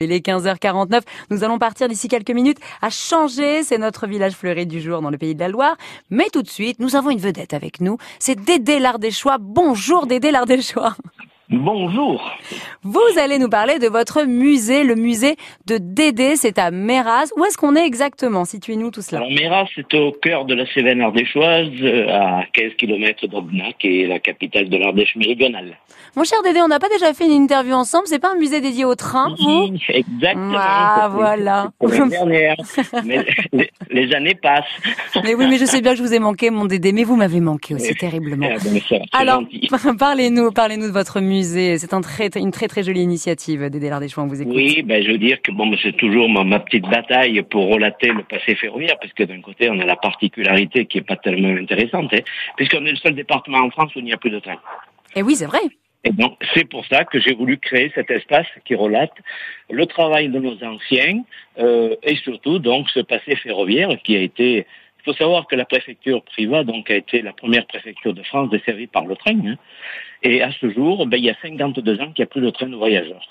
Il est 15h49. Nous allons partir d'ici quelques minutes à changer. C'est notre village fleuri du jour dans le pays de la Loire. Mais tout de suite, nous avons une vedette avec nous. C'est Dédé Lardéchois. Bonjour Dédé Lardéchois. Bonjour. Vous allez nous parler de votre musée, le musée de Dédé, c'est à Méraz. Où est-ce qu'on est exactement? Situez-nous tout cela. Alors Méraz, c'est au cœur de la Cévennes ardéchoise, euh, à 15 km d'Aubenas, qui est la capitale de l'Ardèche méridionale. Mon cher Dédé, on n'a pas déjà fait une interview ensemble C'est pas un musée dédié au train, vous? Oui, exactement. Ah, voilà. Dernière. mais les, les années passent. Mais oui, mais je sais bien que je vous ai manqué, mon Dédé, mais vous m'avez manqué aussi terriblement. Ah, ça, Alors, parlez-nous, parlez-nous de votre musée. C'est un très, une très très jolie initiative, Dédé Lardéchois, on vous écoute. Oui, ben, je veux dire que bon, c'est toujours ma, ma petite bataille pour relater le passé ferroviaire, parce que d'un côté, on a la particularité qui est pas tellement intéressante, hein, puisqu'on est le seul département en France où il n'y a plus de train. Et oui, c'est vrai. Et donc, c'est pour ça que j'ai voulu créer cet espace qui relate le travail de nos anciens euh, et surtout donc ce passé ferroviaire qui a été. Il faut savoir que la préfecture Privas donc a été la première préfecture de France desservie par le train. hein. et à ce jour, ben, il y a 52 ans qu'il n'y a plus de train de voyageurs.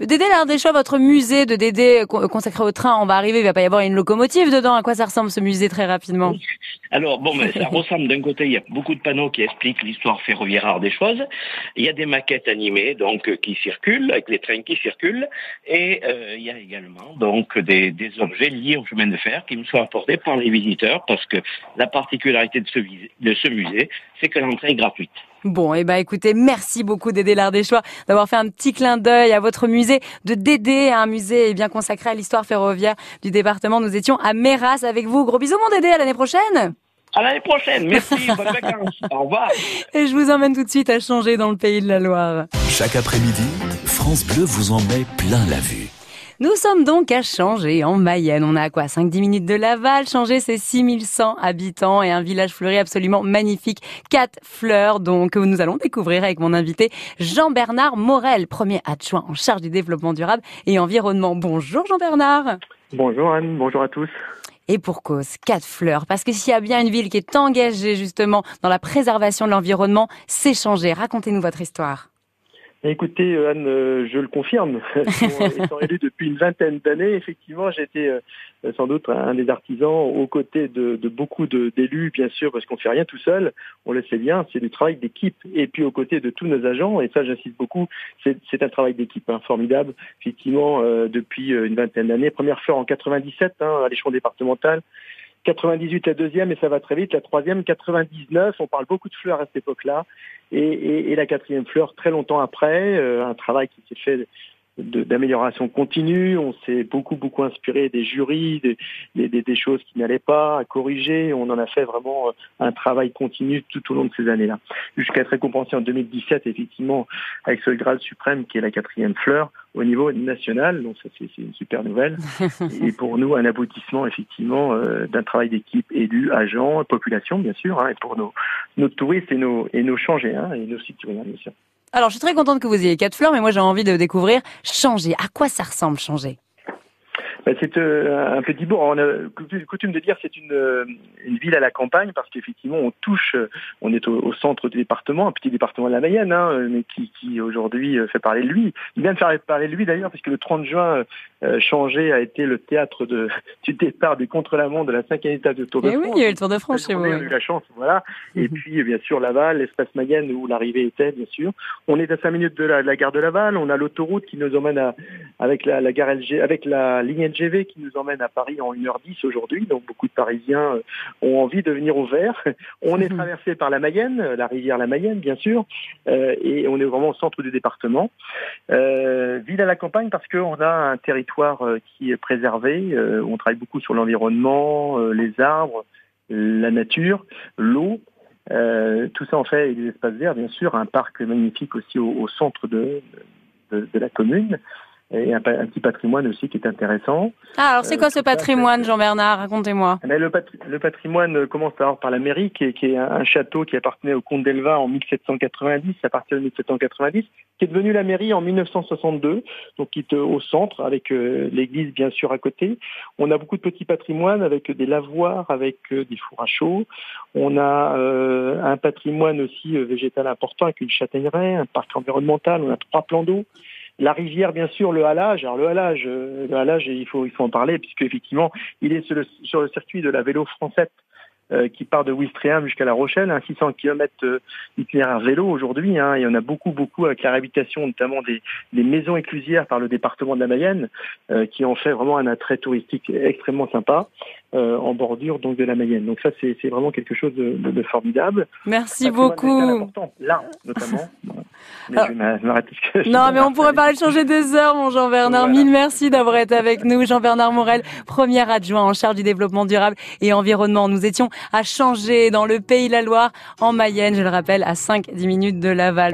Dédé Lardéchois, votre musée de Dédé co- consacré au train, on va arriver, il va pas y avoir une locomotive dedans. À quoi ça ressemble ce musée très rapidement Alors, bon, ben, ça ressemble d'un côté, il y a beaucoup de panneaux qui expliquent l'histoire ferroviaire ardéchoise. Il y a des maquettes animées, donc, euh, qui circulent, avec les trains qui circulent. Et euh, il y a également, donc, des, objets liés au chemin de fer qui me sont apportés par les visiteurs, parce que la particularité de ce, de ce musée, c'est que l'entrée est gratuite. Bon, eh ben écoutez, merci beaucoup Dédé Lardéchois d'avoir fait un petit clin d'œil à votre musée de Dédé, un musée eh bien consacré à l'histoire ferroviaire du département. Nous étions à Méras avec vous. Gros bisous mon Dédé, à l'année prochaine. À l'année prochaine. Merci. bonnes vacances. Au revoir. Et je vous emmène tout de suite à changer dans le pays de la Loire. Chaque après-midi, France Bleu vous en met plein la vue. Nous sommes donc à Changer, en Mayenne. On a à quoi 5-10 minutes de Laval. Changer, c'est 6100 habitants et un village fleuri absolument magnifique. Quatre fleurs, donc, que nous allons découvrir avec mon invité Jean-Bernard Morel, premier adjoint en charge du développement durable et environnement. Bonjour Jean-Bernard. Bonjour Anne, bonjour à tous. Et pour cause, quatre fleurs. Parce que s'il y a bien une ville qui est engagée justement dans la préservation de l'environnement, c'est Changer. Racontez-nous votre histoire. Écoutez euh, Anne, euh, je le confirme. Bon, Étant élu depuis une vingtaine d'années, effectivement, été euh, sans doute un des artisans aux côtés de, de beaucoup d'élus, bien sûr, parce qu'on fait rien tout seul. On le sait bien, c'est du travail d'équipe. Et puis aux côtés de tous nos agents, et ça j'insiste beaucoup, c'est un travail d'équipe hein, formidable. Effectivement, euh, depuis euh, une vingtaine d'années, première fleur en 97 hein, à l'échelon départemental. 98 la deuxième et ça va très vite. La troisième 99. On parle beaucoup de fleurs à cette époque-là et, la quatrième fleur très longtemps après. euh, un travail qui s'est fait d'amélioration continue. On s'est beaucoup beaucoup inspiré des jurys, des, des, des- choses qui n'allaient pas, à corriger. On en a fait vraiment euh, un travail continu tout au long de ces années-là, jusqu'à être récompensé en 2017 effectivement avec ce Graal suprême qui est la quatrième fleur au niveau national. Donc ça c'est une super nouvelle et pour nous un aboutissement effectivement euh, d'un travail d'équipe élu, agents, population bien sûr, hein, et pour nos, nos touristes et nos et nos changéens et nos citoyens bien sûr. Alors, je suis très contente que vous ayez quatre fleurs, mais moi j'ai envie de découvrir Changer. À quoi ça ressemble Changer? Ben, c'est euh, un petit bourg. On a coutume de dire que c'est une, euh, une ville à la campagne parce qu'effectivement on touche, euh, on est au, au centre du département, un petit département de la Mayenne, hein, euh, mais qui, qui aujourd'hui fait parler de lui. Il vient de faire parler de lui d'ailleurs puisque le 30 juin, euh, Changé a été le théâtre de, du départ du contre-la-montre de la cinquième étape de Tour de Eh oui, France. il y a eu le Tour de France chez on vous. a oui. eu la chance, voilà. Et puis, bien sûr, Laval, l'espace Mayenne où l'arrivée était, bien sûr. On est à 5 minutes de la, de la gare de Laval. On a l'autoroute qui nous emmène à, avec la, la gare LG, avec la ligne LGV qui nous emmène à Paris en 1h10 aujourd'hui. Donc, beaucoup de Parisiens euh, ont envie de venir au vert. On est Mhm. traversé par la Mayenne, la rivière la Mayenne, bien sûr. Euh, et on est vraiment au centre du département. Euh, ville à la campagne parce qu'on a un territoire euh, qui est préservé. Euh, on travaille beaucoup sur l'environnement, euh, les arbres, la nature, l'eau. Euh, tout ça en fait des espaces verts, bien sûr, un parc magnifique aussi au, au centre de, de, de la commune et un, petit patrimoine aussi qui est intéressant. Ah, alors c'est Euh, quoi ce patrimoine, Jean-Bernard? Racontez-moi. Le, patri- le patrimoine commence d'abord par la mairie, qui est, qui est un, un château qui appartenait au comte d'Elva en 1790, à partir de 1790, qui est devenu la mairie en 1962, donc qui est euh, au centre, avec euh, l'église bien sûr à côté. On a beaucoup de petits patrimoines avec des lavoirs, avec euh, des fours à chaud. On a euh, un patrimoine aussi euh, végétal important avec une châtaigneraie, un parc environnemental, on a trois plans d'eau. La rivière, bien sûr, le halage. Alors le halage, euh, le halage, il faut, il faut en parler puisque effectivement, il est sur le, sur le circuit de la vélo française euh, qui part de Ouistreham jusqu'à La Rochelle, un 600 km euh, itinéraire vélo aujourd'hui. Hein, il y en a beaucoup, beaucoup avec la réhabilitation notamment des, des maisons éclusières par le département de la Mayenne, euh, qui ont fait vraiment un attrait touristique extrêmement sympa euh, en bordure donc de la Mayenne. Donc ça, c'est vraiment quelque chose de, de, de formidable. Merci beaucoup. Là, notamment. Mais Alors, je je non, mais on pourrait parler de changer des heures, mon Jean-Bernard. Voilà. Mille merci d'avoir été avec nous. Jean-Bernard Morel, premier adjoint en charge du développement durable et environnement. Nous étions à changer dans le Pays de la Loire, en Mayenne, je le rappelle, à 5-10 minutes de Laval.